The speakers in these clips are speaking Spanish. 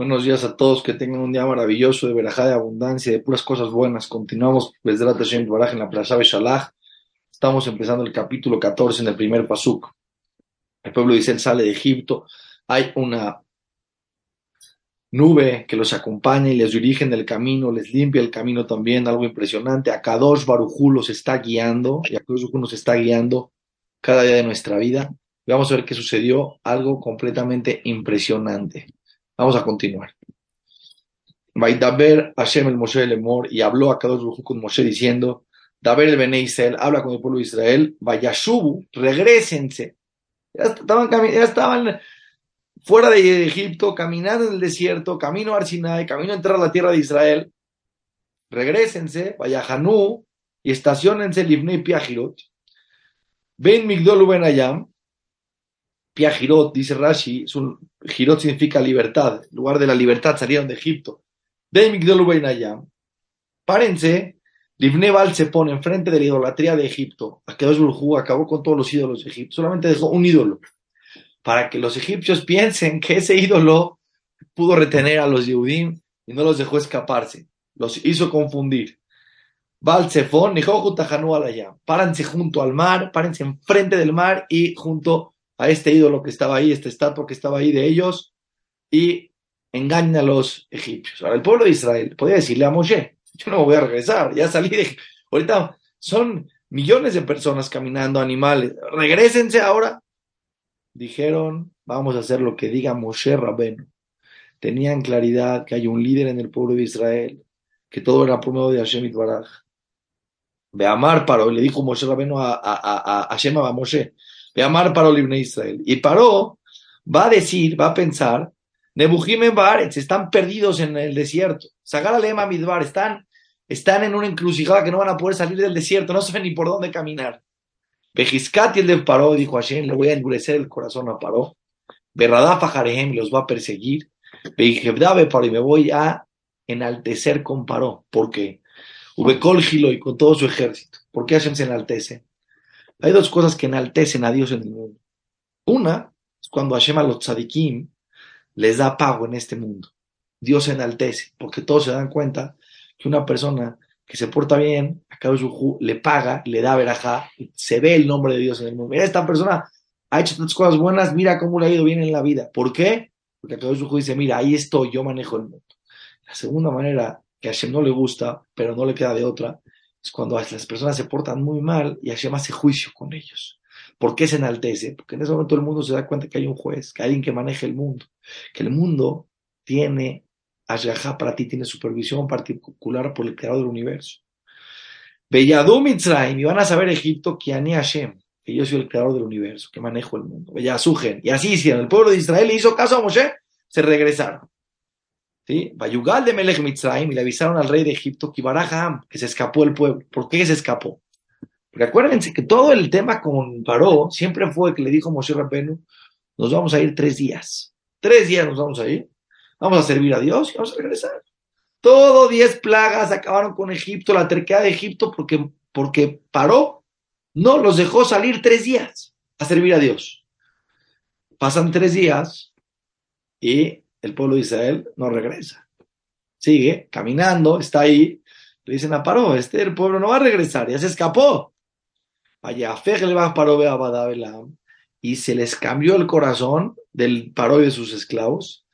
Buenos días a todos, que tengan un día maravilloso de verajá, de abundancia, de puras cosas buenas. Continuamos desde la Tashem Baraj en la Plaza de Shalach. Estamos empezando el capítulo 14 en el primer pasuk. El pueblo de Israel sale de Egipto. Hay una nube que los acompaña y les dirige en el camino, les limpia el camino también, algo impresionante. A Kadosh Barujú los está guiando y a Kadosh nos está guiando cada día de nuestra vida. Y vamos a ver qué sucedió, algo completamente impresionante. Vamos a continuar. Vaidaber Hashem el Moshe el Emor y habló a Kadosh Baruj con Moshe diciendo, Daber el Bene Israel, habla con el pueblo de Israel, Vayashubu, regresense. Ya estaban, ya estaban fuera de Egipto, caminando en el desierto, camino a Arsinai, camino a entrar a la tierra de Israel. Regrésense, Vayahanú, y estacionense Livnei Piajirot. Ven Migdol Ben Ayam, Pia Girot, dice Rashi, es un, Girot significa libertad, en lugar de la libertad salieron de Egipto. De Migdol párense, Livneval se pone enfrente de la idolatría de Egipto. Akedosh Burjú acabó con todos los ídolos de Egipto, solamente dejó un ídolo, para que los egipcios piensen que ese ídolo pudo retener a los Yehudim y no los dejó escaparse, los hizo confundir. Val Sefón, Alayam, párense junto al mar, párense enfrente del mar y junto a este ídolo que estaba ahí, esta estatua que estaba ahí de ellos, y engañan a los egipcios. Ahora, el pueblo de Israel podía decirle a Moshe, yo no voy a regresar, ya salí de... Ahorita son millones de personas caminando, animales, regresense ahora. Dijeron, vamos a hacer lo que diga Moshe Rabenu. Tenían claridad que hay un líder en el pueblo de Israel, que todo era por medio de Hashem Itbaraj. Amar paró, le dijo Moshe Rabenu a, a, a, a Hashem a Moshe, de amar Paró Libne Israel. Y Paró va a decir, va a pensar, Nebujim en Baaretz, están perdidos en el desierto. Sagar Alema Midbar, están, están en una encrucijada que no van a poder salir del desierto, no saben ni por dónde caminar. Bejiscat y el de Paró dijo Hashem, le voy a endurecer el corazón a Paró. Berradafa Jarehem los va a perseguir. Bejebdabe Paró y me voy a enaltecer con Paró. ¿Por qué? Ubecol Gilo y con todo su ejército. ¿Por qué Hashem se enaltece? Hay dos cosas que enaltecen a Dios en el mundo. Una es cuando Hashem a los tzadikim les da pago en este mundo. Dios se enaltece, porque todos se dan cuenta que una persona que se porta bien, a Kadosh le paga, le da verajá, y se ve el nombre de Dios en el mundo. Mira, esta persona ha hecho tantas cosas buenas, mira cómo le ha ido bien en la vida. ¿Por qué? Porque Kadosh dice, mira, ahí estoy, yo manejo el mundo. La segunda manera que a Hashem no le gusta, pero no le queda de otra, es cuando las personas se portan muy mal y Hashem hace juicio con ellos. ¿Por qué se enaltece? Porque en ese momento el mundo se da cuenta que hay un juez, que hay alguien que maneja el mundo, que el mundo tiene Ashgaha para ti, tiene supervisión particular por el creador del universo. Beyadú Mitzrayim, y van a saber Egipto que Ani Hashem, que yo soy el creador del universo, que manejo el mundo. Beyasugen, y así hicieron. El pueblo de Israel le hizo caso a Moshe, se regresaron. ¿Sí? De Melech Mitzrayim y le avisaron al rey de Egipto que se escapó el pueblo. ¿Por qué se escapó? Porque acuérdense que todo el tema con Paró siempre fue que le dijo Moshe Rabenu, nos vamos a ir tres días. Tres días nos vamos a ir. Vamos a servir a Dios y vamos a regresar. Todo diez plagas acabaron con Egipto, la terquedad de Egipto, porque, porque Paró no los dejó salir tres días a servir a Dios. Pasan tres días y el pueblo de Israel no regresa. Sigue caminando, está ahí. Le dicen a Paró, este el pueblo no va a regresar, ya se escapó. Vaya, le va a y se les cambió el corazón del Paró y de sus esclavos.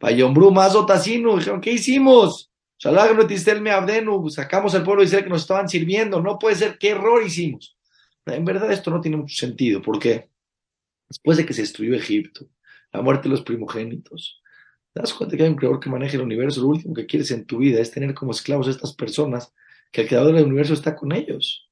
Vaya, más Otasinu, dijeron, ¿qué hicimos? Sacamos al pueblo de Israel que nos estaban sirviendo, no puede ser, ¿qué error hicimos? En verdad esto no tiene mucho sentido, ¿por qué? Después de que se destruyó Egipto, la muerte de los primogénitos, ¿Te das cuenta que hay un creador que maneja el universo? Lo último que quieres en tu vida es tener como esclavos a estas personas, que el creador del universo está con ellos.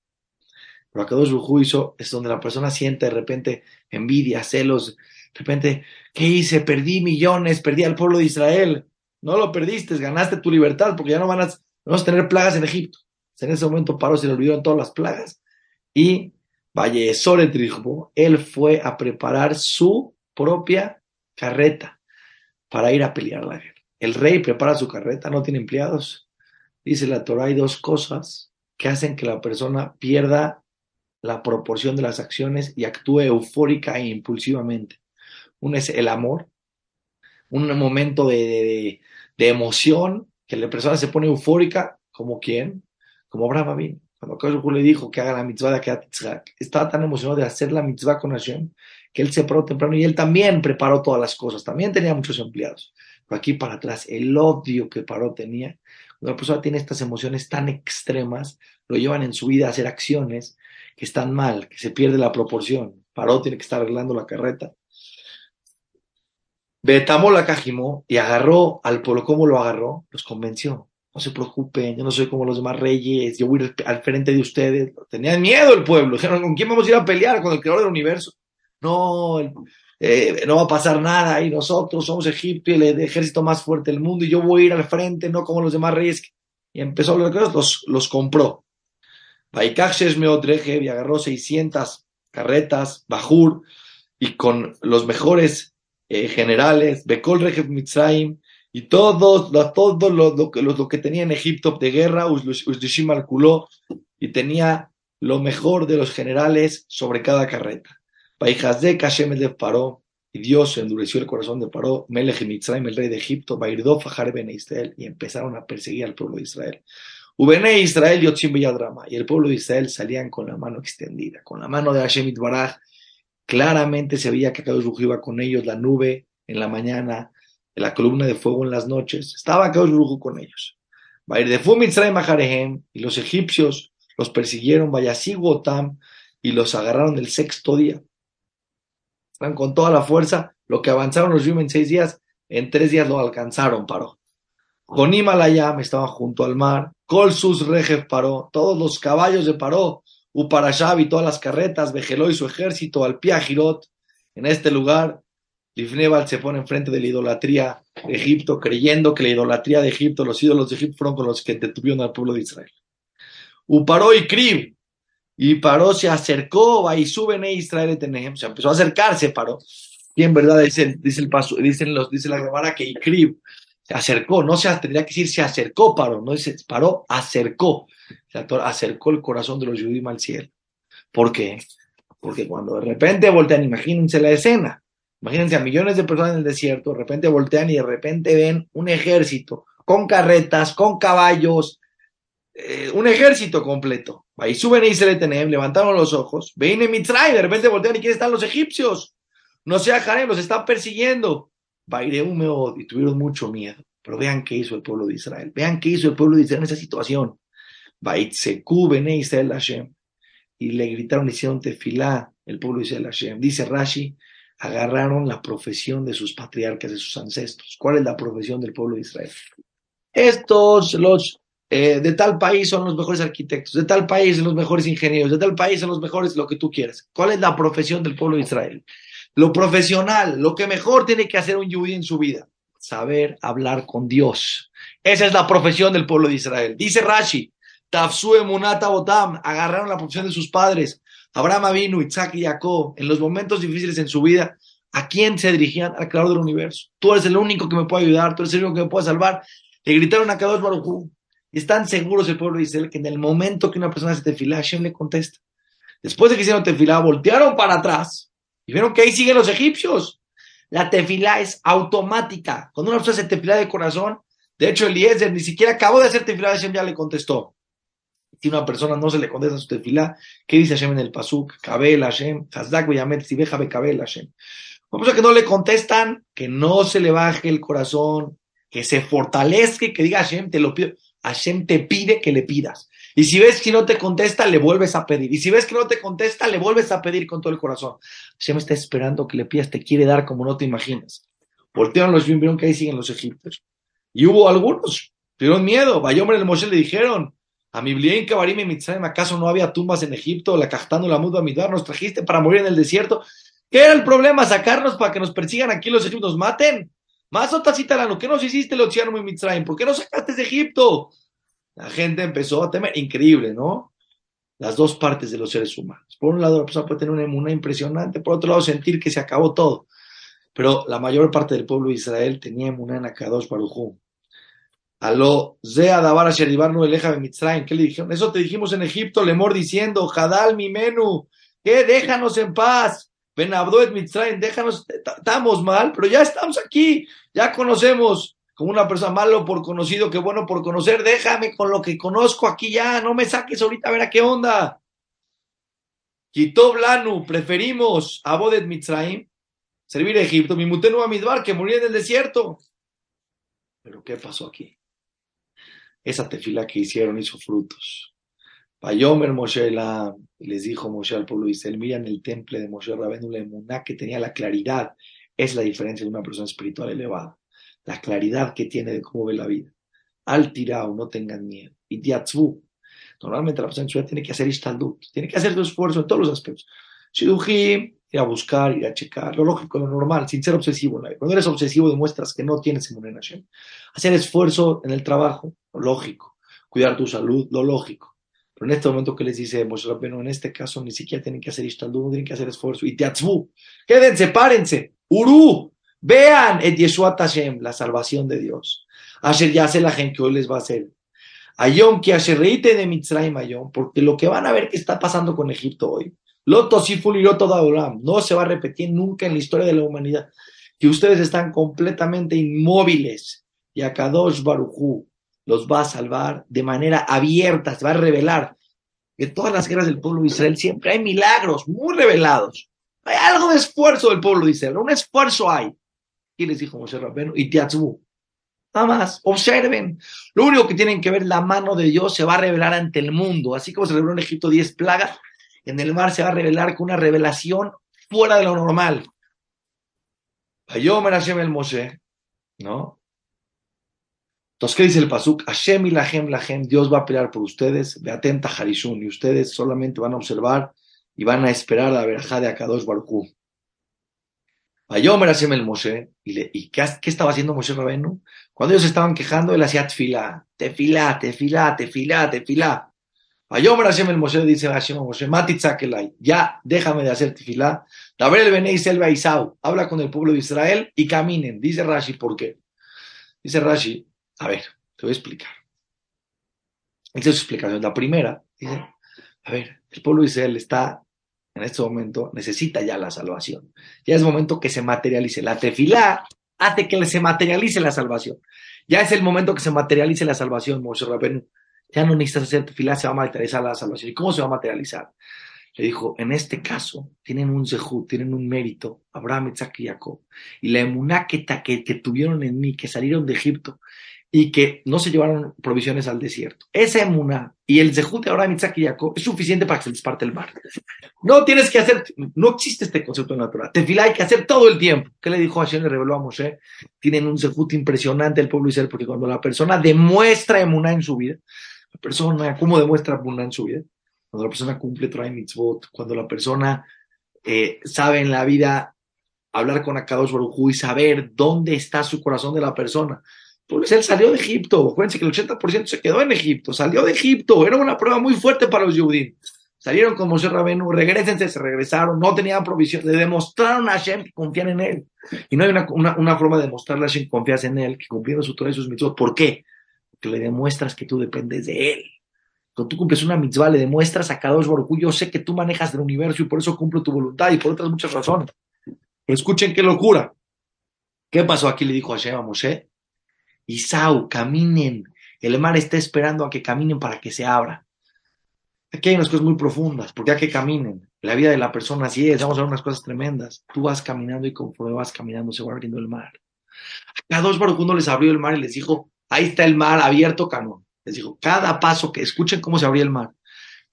Pero acá dos hizo es donde la persona siente de repente envidia, celos, de repente, ¿qué hice? Perdí millones, perdí al pueblo de Israel. No lo perdiste, ganaste tu libertad porque ya no van a, vamos a tener plagas en Egipto. En ese momento paró, se le olvidaron todas las plagas. Y Vallesor trigo, él fue a preparar su propia carreta para ir a pelear la guerra. El rey prepara su carreta, no tiene empleados. Dice la Torah, hay dos cosas que hacen que la persona pierda la proporción de las acciones y actúe eufórica e impulsivamente. Uno es el amor. un momento de, de, emoción, que la persona se pone eufórica, como quién, como Abraham vino. Cuando Akadosh le dijo que haga la mitzvah de Akiat estaba tan emocionado de hacer la mitzvah con Hashem, que él se paró temprano y él también preparó todas las cosas, también tenía muchos empleados. Pero aquí para atrás, el odio que Paró tenía, cuando la persona tiene estas emociones tan extremas, lo llevan en su vida a hacer acciones que están mal, que se pierde la proporción. Paró tiene que estar arreglando la carreta. Betamó la cajimó y agarró al pueblo. ¿Cómo lo agarró? Los convenció. No se preocupen, yo no soy como los demás reyes, yo voy al frente de ustedes. Tenían miedo el pueblo. Dijeron, ¿con quién vamos a ir a pelear? Con el creador del universo. No, eh, no va a pasar nada y nosotros somos Egipto y el ejército más fuerte del mundo y yo voy a ir al frente, no como los demás reyes. Y empezó a hablar los, los compró. Y agarró 600 carretas, Bajur, y con los mejores eh, generales, Bekol Rejev Mitzrayim, y todos, todo lo, lo, lo, que tenía en Egipto de guerra, Usdishim al y tenía lo mejor de los generales sobre cada carreta. De Hashem el Paró, y Dios endureció el corazón de Paró, Melech Mitzrayim, el rey de Egipto, Bairdó Fajar Ben Israel, y empezaron a perseguir al pueblo de Israel. Ubene Israel y Drama, y el pueblo de Israel salían con la mano extendida, con la mano de Hashem Baraj. Claramente se veía que Kadosh iba con ellos, la nube en la mañana, la columna de fuego en las noches. Estaba Kadosh con ellos. y los egipcios los persiguieron, Vayasigotam, y los agarraron el sexto día. Con toda la fuerza, lo que avanzaron los en seis días, en tres días lo alcanzaron, paró. Con Himalayam estaban junto al mar, Colsus Rejev paró, todos los caballos de paró, Uparashab y todas las carretas, Vejeló y su ejército, al Girot, en este lugar, Lifnebal se pone enfrente de la idolatría de Egipto, creyendo que la idolatría de Egipto, los ídolos de Egipto fueron con los que detuvieron al pueblo de Israel. Uparó y Krib, y Paró se acercó, y suben a Israel se empezó a acercarse, Paró. Y en verdad dice, dice el paso, dicen los, dice la Gemara que se acercó, no se tendría que decir se acercó, paró, no dice paró, acercó. acercó el corazón de los judíos al cielo. ¿Por qué? Porque cuando de repente voltean, imagínense la escena, imagínense a millones de personas en el desierto, de repente voltean y de repente ven un ejército con carretas, con caballos, eh, un ejército completo. Ahí suben y se le levantaron los ojos, ven en Mitzray, de repente voltean y quién están los egipcios. No sea Jarem, los están persiguiendo. Baireumeod y tuvieron mucho miedo. Pero vean qué hizo el pueblo de Israel. Vean qué hizo el pueblo de Israel en esa situación. Baitseku bene Israel Hashem. Y le gritaron, hicieron tefilá el pueblo de Israel Hashem. Dice Rashi, agarraron la profesión de sus patriarcas, de sus ancestros. ¿Cuál es la profesión del pueblo de Israel? Estos, los eh, de tal país son los mejores arquitectos, de tal país son los mejores ingenieros, de tal país son los mejores lo que tú quieras. ¿Cuál es la profesión del pueblo de Israel? Lo profesional, lo que mejor tiene que hacer un yudí en su vida, saber hablar con Dios. Esa es la profesión del pueblo de Israel. Dice Rashi, Tafsue Munata Botam, agarraron la profesión de sus padres. Abraham Avinu, Isaac y Jacob, en los momentos difíciles en su vida, ¿a quién se dirigían? Al creador del universo. Tú eres el único que me puede ayudar, tú eres el único que me puede salvar. Le gritaron a Kadosh Baruj y están seguros el pueblo de Israel que en el momento que una persona se tefilá, Hashem le contesta. Después de que hicieron tefilá, voltearon para atrás y vieron que ahí siguen los egipcios. La tefilá es automática. Cuando una persona hace tefilá de corazón, de hecho Eliezer ni siquiera acabó de hacer tefilá, Hashem ya le contestó. Si una persona no se le contesta su tefilá, ¿qué dice Hashem en el pasuk? Kabel Hashem, Hazdak Beyamet, Sibeja Bekabel Hashem. Vamos a que no le contestan, que no se le baje el corazón, que se fortalezca y que diga Hashem, te lo pido. Hashem te pide que le pidas. Y si ves que no te contesta, le vuelves a pedir. Y si ves que no te contesta, le vuelves a pedir con todo el corazón. me está esperando que le pidas, te quiere dar como no te imaginas. Voltearon los vieron que ahí siguen los egipcios. Y hubo algunos, tuvieron miedo. Vaya hombre, el Moshe le dijeron, a mi Blien, Kabarim y Mitzrayim, ¿acaso no había tumbas en Egipto? La cachtando la muda Midbar, nos trajiste para morir en el desierto. ¿Qué era el problema? ¿Sacarnos para que nos persigan aquí los egipcios, nos maten? Cita, ¿qué nos hiciste océano y Mitzrayim? ¿Por qué nos sacaste de Egipto? La gente empezó a temer, increíble, ¿no? Las dos partes de los seres humanos. Por un lado, la persona puede tener una inmunidad impresionante, por otro lado, sentir que se acabó todo. Pero la mayor parte del pueblo de Israel tenía inmunidad en Akadosh Barujú. Aló, Zea Dabar no Eleja Mitzrayim. ¿Qué le dijeron? Eso te dijimos en Egipto, Lemor diciendo, Hadal mi menú, que déjanos en paz. Ven Abdoet Mitzrayim, déjanos, estamos mal, pero ya estamos aquí, ya conocemos como una persona malo por conocido que bueno por conocer, déjame con lo que conozco aquí ya, no me saques ahorita a ver a qué onda. Quitó Blanu, preferimos a Bodet Mitzrayim, servir a Egipto, mi mutenu a Midbar, que moría en el desierto. Pero ¿qué pasó aquí? Esa tefila que hicieron hizo frutos. Payomer Moshe la, les dijo Moshe al pueblo de Israel, miran el temple de Moshe Rabenu Lemuná que tenía la claridad. Es la diferencia de una persona espiritual elevada. La claridad que tiene de cómo ve la vida. Al tirao, no tengan miedo. Y diatzvu. Normalmente la persona en vida tiene que hacer istaldut, tiene que hacer su esfuerzo en todos los aspectos. Shidujim, ir a buscar, ir a checar, lo lógico, lo normal, sin ser obsesivo. Cuando eres obsesivo demuestras que no tienes en Hashem. Hacer esfuerzo en el trabajo, lo lógico. Cuidar tu salud, lo lógico pero en este momento que les dice Moshe Rabbeinu, en este caso ni siquiera tienen que hacer ishtaldu, no tienen que hacer esfuerzo. Y teatzvu, quédense, párense. Uru, vean et Yeshua Tashem, la salvación de Dios. Asher ya hace la gente hoy les va a hacer. Ayom que asher reite de Mitzrayim Ayom, porque lo que van a ver que está pasando con Egipto hoy, Loto Siful y Loto Dauram, no se va a repetir nunca en la historia de la humanidad. Que ustedes están completamente inmóviles. Y a Kadosh Baruchu, los va a salvar de manera abierta, se va a revelar. En todas las guerras del pueblo de Israel siempre hay milagros muy revelados. Hay algo de esfuerzo del pueblo de Israel, un esfuerzo hay. Y les dijo Moshe Rabbeinu, y Tiatzbu. Nada más, observen. Lo único que tienen que ver, la mano de Dios se va a revelar ante el mundo. Así como se reveló en Egipto diez plagas, en el mar se va a revelar con una revelación fuera de lo normal. Ayomer Hashem el Moshe, ¿no? Entonces, ¿qué dice el Pasuk? Hashem y Lahem, Lahem, Dios va a pelear por ustedes, ve atenta Harishun, y ustedes solamente van a observar y van a esperar la verajá de Akadosh Baruchu. Ayomer Hashem el Moshe, ¿y, qué, estaba haciendo Moshe Rabenu? Cuando ellos estaban quejando, él hacía tefilá, tefilá, tefilá, tefilá, tefilá. Ayomer Hashem el Moshe dice Hashem Moshe, Matitzakelai, ya déjame de hacer tefilá, Daber el Benei Selva Isau, habla con el pueblo de Israel y caminen. Dice Rashi, ¿por qué? Dice Rashi, a ver, te voy a explicar. Esa es su explicación. La primera, dice, a ver, el pueblo de Israel está, en este momento, necesita ya la salvación. Ya es momento que se materialice. La tefilá hace que se materialice la salvación. Ya es el momento que se materialice la salvación, Moshe Rabenu. Ya no necesitas hacer tefilá, se va a materializar la salvación. ¿Y cómo se va a materializar? Le dijo, en este caso, tienen un zehut, tienen un mérito, Abraham, Isaac y Jacob. Y la emuná que, que tuvieron en mí, que salieron de Egipto, y que no se llevaron provisiones al desierto. Esa emuna y el zehut de ahora Mitzak y Jacob es suficiente para que se les parte el mar. No tienes que hacer, no existe este concepto natural. Tefilá hay que hacer todo el tiempo. ¿Qué le dijo Hashem? Le reveló a Moshe. Tienen un zehut impresionante el pueblo Israel, porque cuando la persona demuestra emuna en su vida, la persona, ¿cómo demuestra emuna en su vida? Cuando la persona cumple Torah mitzvot, cuando la persona eh, sabe en la vida hablar con Akadosh Baruj y saber dónde está su corazón de la persona pues él salió de Egipto. Acuérdense que el 80% se quedó en Egipto. Salió de Egipto. Era una prueba muy fuerte para los judíos. Salieron con Moshe Rabenu, regresense, se regresaron, no tenían provisión, le demostraron a Hashem que confían en él. Y no hay una, una, forma de demostrarle a Hashem que confías en él, que cumpliendo su Torah y sus mitzvot. ¿Por qué? Porque le demuestras que tú dependes de él. Cuando tú cumples una mitzvah, le demuestras a cada dos yo sé que tú manejas el universo y por eso cumplo tu voluntad y por otras muchas razones. escuchen qué locura. ¿Qué pasó aquí? Le dijo Hashem a Moshe, Isau, caminen. El mar está esperando a que caminen para que se abra. Aquí hay unas cosas muy profundas, porque hay que caminen. La vida de la persona así es, vamos a ver unas cosas tremendas. Tú vas caminando y conforme vas caminando se va abriendo el mar. A dos uno les abrió el mar y les dijo, ahí está el mar abierto, canón. Les dijo, cada paso que, escuchen cómo se abría el mar.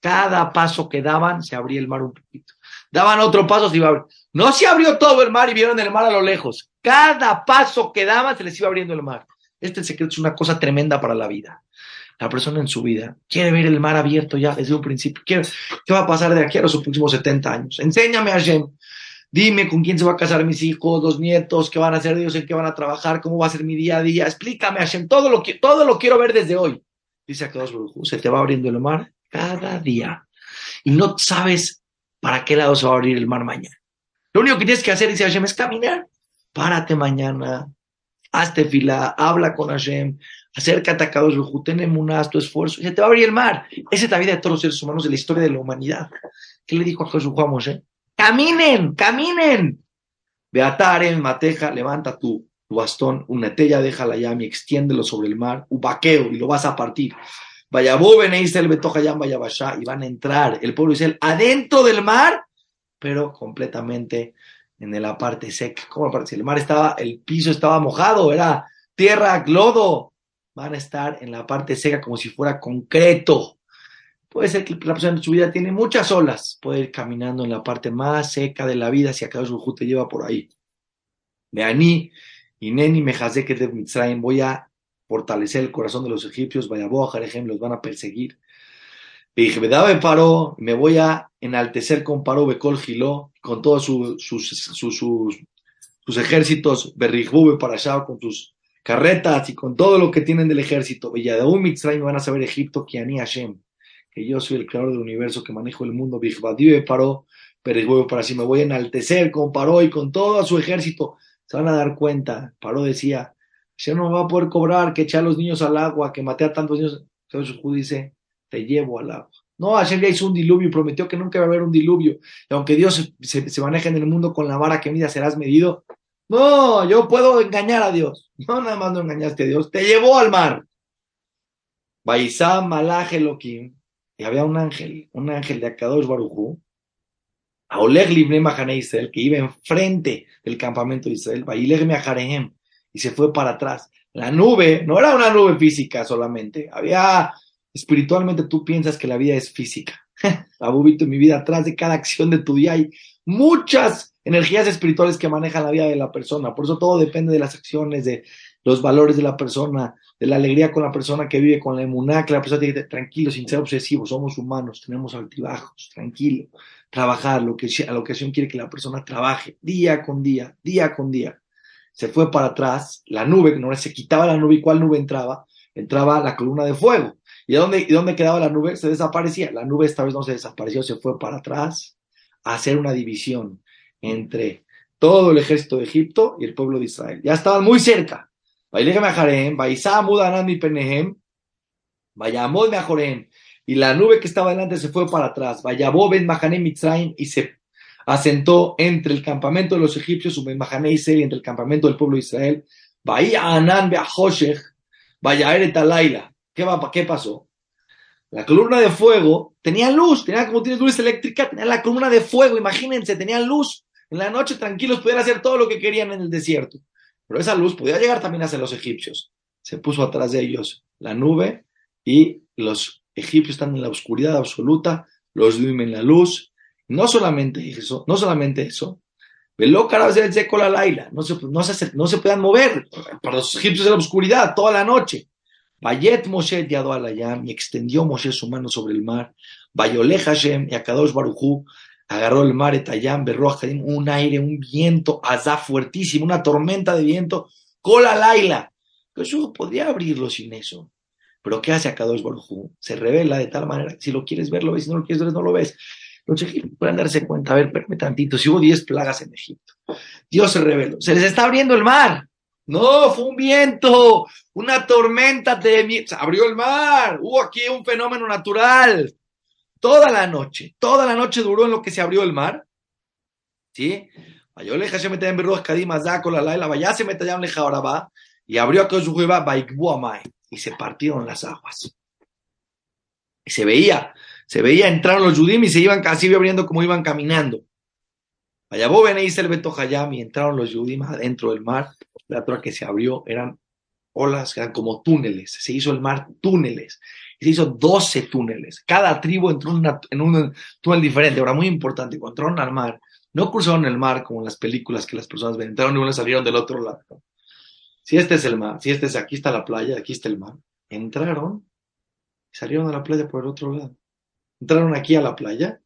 Cada paso que daban, se abría el mar un poquito. Daban otro paso, se iba a abrir. No se abrió todo el mar y vieron el mar a lo lejos. Cada paso que daban, se les iba abriendo el mar. Este secreto es una cosa tremenda para la vida. La persona en su vida quiere ver el mar abierto ya desde un principio. ¿Qué, va a pasar de aquí a los próximos 70 años? Enséñame, Hashem. Dime con quién se va a casar mis hijos, los nietos, qué van a hacer ellos, en qué van a trabajar, cómo va a ser mi día a día. Explícame, Hashem. Todo lo, que, todo lo quiero ver desde hoy. Dice a todos se te va abriendo el mar cada día. Y no sabes para qué lado se va a abrir el mar mañana. Lo único que tienes que hacer, dice Hashem, es caminar. Párate mañana, hazte fila, habla con Hashem, acércate a Kadosh ten emunas, tu esfuerzo, y se te va a abrir el mar. Esa es la vida de todos los seres humanos de la historia de la humanidad. ¿Qué le dijo a Jesús Moshe? caminen, caminen. Beataren, mateja, levanta tu, tu bastón, una tella, déjala ya, y extiéndelo sobre el mar, ubaqueo, y lo vas a partir. Vaya el Betohayam, vaya y van a entrar el pueblo Israel adentro del mar, pero completamente en la parte seca. ¿Cómo parte? El mar estaba, el piso estaba mojado, era tierra, lodo. Van a estar en la parte seca como si fuera concreto. Puede ser que la persona en su vida tiene muchas olas, puede ir caminando en la parte más seca de la vida si acaso su te lleva por ahí. Veaní, y Neni que de Mitzrayim, voy a fortalecer el corazón de los egipcios, vaya a Jarejem, los van a perseguir. Paró, me voy a enaltecer con Paró Becol Giló, con todos sus, sus, ejércitos, Berrijbube para allá, con sus carretas y con todo lo que tienen del ejército. Y de un Mitzrayim van a saber Egipto, Kiani Hashem, que yo soy el creador del universo, que manejo el mundo. Bijbadibe paró, Berrijbube para así me voy a enaltecer con Paró y con todo su ejército. Se van a dar cuenta. Paró decía, Hashem no va a poder cobrar, que eché a los niños al agua, que maté a tantos niños. Entonces te llevo al agua. No, Hashem ya hizo un diluvio y prometió que nunca va a haber un diluvio. Y aunque Dios se, se, maneja en el mundo con la vara que mida, serás medido. No, yo puedo engañar a Dios. No, nada más no engañaste a Dios. Te llevó al mar. Baisá Malach Elohim. Y había un ángel, un ángel de Akadosh Barujú. A Oleg Libne Israel, que iba enfrente del campamento de Israel. Baileg Meajarehem y se fue para atrás. La nube no era una nube física solamente, había espiritualmente tú piensas que la vida es física. Abubito, en mi vida, atrás de cada acción de tu día hay muchas energías espirituales que manejan la vida de la persona. Por eso todo depende de las acciones, de los valores de la persona, de la alegría con la persona que vive, con la emuná, que la persona tiene tranquilo, sin ser obsesivo, somos humanos, tenemos altibajos, tranquilo, trabajar, lo que a la ocasión quiere que la persona trabaje día con día, día con día se fue para atrás, la nube, no se quitaba la nube, ¿y cuál nube entraba? Entraba la columna de fuego. ¿Y dónde, dónde quedaba la nube? Se desaparecía. La nube esta vez no se desapareció, se fue para atrás a hacer una división entre todo el ejército de Egipto y el pueblo de Israel. Ya estaban muy cerca. Y la nube que estaba delante se fue para atrás. Ben y se asentó entre el campamento de los egipcios, y entre el campamento del pueblo de Israel. Anán Beahoshech, vaya Alaila. ¿Qué, ¿Qué pasó? La columna de fuego tenía luz, tenía como tiene luz eléctrica, tenía la columna de fuego, imagínense, tenía luz. En la noche tranquilos podían hacer todo lo que querían en el desierto. Pero esa luz podía llegar también hacia los egipcios. Se puso atrás de ellos la nube y los egipcios están en la oscuridad absoluta, los duermen en la luz, no solamente eso, no solamente eso, veló no se, no, se, no se puedan mover para los egipcios en la oscuridad toda la noche. Bayet Moshe diado alayam y extendió Moshe su mano sobre el mar. Bayole Hashem y Akadosh Barujú agarró el mar Etayam, Berrojadim, un aire, un viento, azá fuertísimo, una tormenta de viento, cola laila. Jesús podría abrirlo sin eso. Pero ¿qué hace Akadosh Barujú? Se revela de tal manera si lo quieres ver, lo ves, si no lo quieres ver, no lo ves. Los egipcios pueden darse cuenta, a ver, espérame tantito, si hubo 10 plagas en Egipto, Dios se reveló, se les está abriendo el mar. No, fue un viento, una tormenta de se abrió el mar, hubo aquí un fenómeno natural. Toda la noche, toda la noche duró en lo que se abrió el mar. ¿Sí? Y abrió y se partieron las aguas. Y se veía se veía, entraron los Yudim y se iban casi abriendo como iban caminando. Allá venéis el Beto Hayam y entraron los Yudim adentro del mar. La otra que se abrió eran olas, eran como túneles. Se hizo el mar túneles. Se hizo 12 túneles. Cada tribu entró en, un túnel diferente. Ahora, muy importante, cuando entraron al mar, no cruzaron el mar como en las películas que las personas ven. Entraron y uno salieron del otro lado. Si este es el mar, si este es aquí está la playa, aquí está el mar. Entraron y salieron a la playa por el otro lado. Entraron aquí a la playa,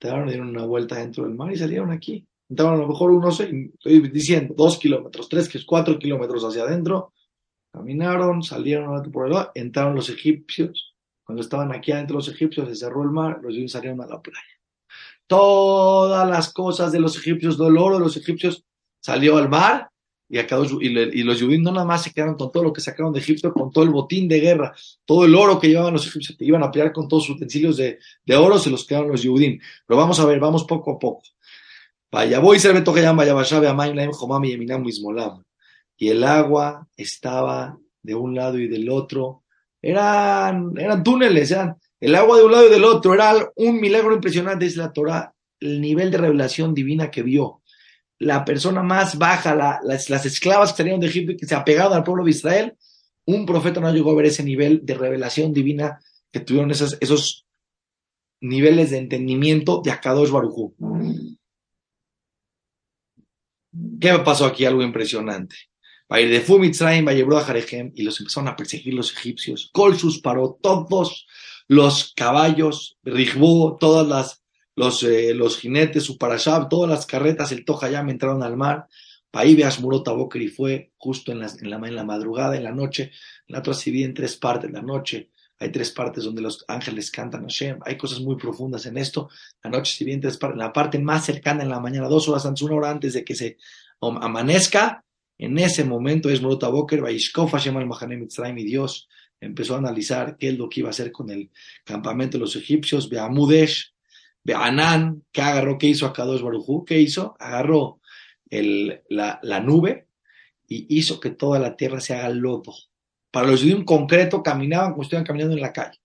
dieron una vuelta dentro del mar y salieron aquí. Entraron a lo mejor unos, estoy diciendo, dos kilómetros, tres, cuatro kilómetros hacia adentro. Caminaron, salieron por el lado, entraron los egipcios. Cuando estaban aquí adentro los egipcios, se cerró el mar, los egipcios salieron a la playa. Todas las cosas de los egipcios, del oro de los egipcios, salió al mar y, y, los judíos no nada más se quedaron con todo lo que sacaron de Egipto, con todo el botín de guerra, todo el oro que llevaban los egipcios, que iban a pelear con todos sus utensilios de, de oro, se los quedaron los judíos. Pero vamos a ver, vamos poco a poco. Vaya, voy a vaya, vaya, Y el agua estaba de un lado y del otro. Eran, eran túneles, eran el agua de un lado y del otro. Era un milagro impresionante, es la Torah, el nivel de revelación divina que vio la persona más baja, las, esclavas que salieron de Egipto y que se apegaron al pueblo de Israel, un profeta no llegó a ver ese nivel de revelación divina que tuvieron esos, niveles de entendimiento de Akadosh Barujú. ¿Qué pasó aquí? Algo impresionante. Va ir de Fumitzraim, va a Jarejem y los empezaron a perseguir los egipcios. Colsus paró todos los caballos, Rijbú, todas las los, eh, los jinetes, su parashab, todas las carretas, el me entraron al mar. Paíbeas Murota Boker y fue justo en la, en, la, en la madrugada, en la noche. La otra se divide en tres partes, la noche. Hay tres partes donde los ángeles cantan a Hashem. Hay cosas muy profundas en esto. La noche se divide en tres partes. La parte más cercana en la mañana, dos horas antes, una hora antes de que se amanezca. En ese momento es Murota Boker, Hashem al y Dios empezó a analizar qué es lo que iba a hacer con el campamento de los egipcios. Beamudesh, Anán, ¿qué agarró? ¿Qué hizo acá dos Barujú? ¿Qué hizo? Agarró la, nube y hizo que toda la tierra se haga lodo. Para los judíos en concreto caminaban como estuvieran caminando en la calle.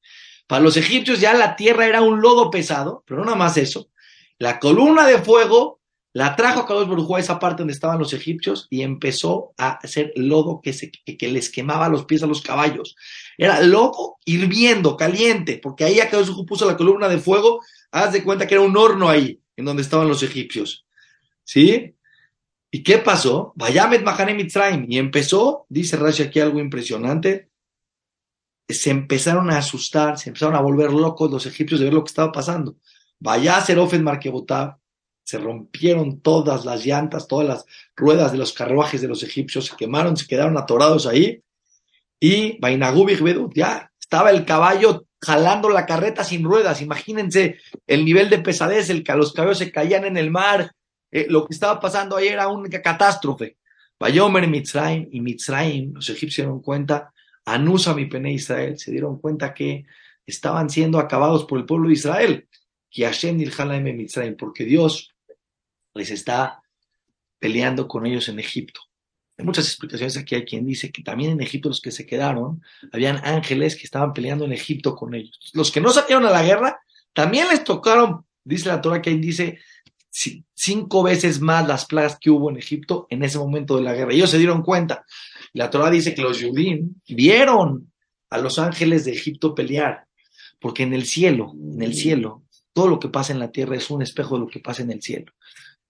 Para los egipcios ya la tierra era un lodo pesado, pero no nada más eso. La columna de fuego la trajo a Barujú a esa parte donde estaban los egipcios y empezó a hacer lodo que, que, les quemaba los pies a los caballos. Era lodo hirviendo, caliente, porque ahí Kadosh Barujú puso la columna de fuego Haz de cuenta que era un horno ahí, en donde estaban los egipcios. ¿Sí? ¿Y qué pasó? Vayamet Mahanem Mitzrayim. Y empezó, dice Rashi aquí algo impresionante, se empezaron a asustar, se empezaron a volver locos los egipcios de ver lo que estaba pasando. Vaya Serofet Markebotab, se rompieron todas las llantas, todas las ruedas de los carruajes de los egipcios, se quemaron, se quedaron atorados ahí. Y Vainagubik ya estaba el caballo jalando la carreta sin ruedas. Imagínense el nivel de pesadez, el que los caballos se caían en el mar. Eh, lo que estaba pasando ahí era una catástrofe. Bayomer Mitzrayim y Mitzrayim, los egipcios se dieron cuenta, Anusa mi pene Israel, se dieron cuenta que estaban siendo acabados por el pueblo de Israel. Que Hashem Mitzrayim, porque Dios les está peleando con ellos en Egipto. Hay muchas explicaciones aquí. Hay quien dice que también en Egipto los que se quedaron, habían ángeles que estaban peleando en Egipto con ellos. Los que no salieron a la guerra, también les tocaron, dice la Torah que ahí dice, cinco veces más las plagas que hubo en Egipto en ese momento de la guerra. Ellos se dieron cuenta. La Torah dice que los judíos vieron a los ángeles de Egipto pelear, porque en el cielo, en el cielo, todo lo que pasa en la tierra es un espejo de lo que pasa en el cielo.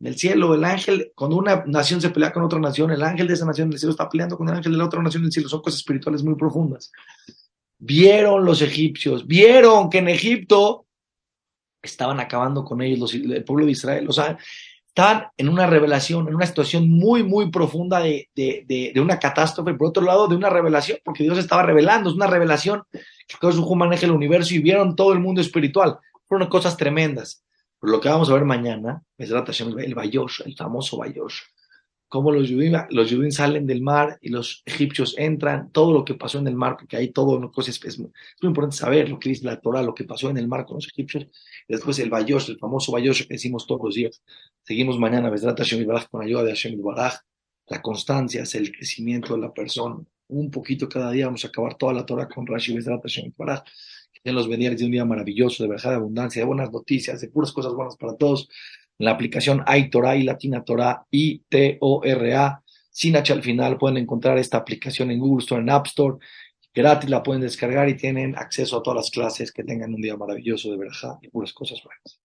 En el cielo, el ángel, cuando una nación se pelea con otra nación, el ángel de esa nación del cielo está peleando con el ángel de la otra nación del cielo. Son cosas espirituales muy profundas. Vieron los egipcios, vieron que en Egipto estaban acabando con ellos, el pueblo de Israel. O sea, estaban en una revelación, en una situación muy, muy profunda de, de, una catástrofe, por otro lado, de una revelación, porque Dios estaba revelando, es una revelación que Dios maneja el universo y vieron todo el mundo espiritual. Fueron cosas tremendas lo que vamos a ver mañana, el Bayosh, el famoso Bayosh, cómo los judíos, los salen del mar y los egipcios entran, todo lo que pasó en el mar, porque hay todo, lo es, es, muy importante saber lo que dice la Torah, lo que pasó en el mar con los egipcios, después el Bayosh, el famoso Bayosh que decimos todos los días. Seguimos mañana, Besrat Hashem Baraj, con ayuda de Hashem Baraj. La constancia es el crecimiento de la persona. Un poquito cada día vamos a acabar toda la Torah con Rashi Besrat Hashem Baraj en los bendiga de un día maravilloso, de verdad de abundancia, de buenas noticias, de puras cosas buenas para todos. En la aplicación hay Torah y Latina Torah, I-T-O-R-A, sin H al final. Pueden encontrar esta aplicación en Google Store, en App Store. Gratis la pueden descargar y tienen acceso a todas las clases. Que tengan un día maravilloso de verdad y puras cosas buenas.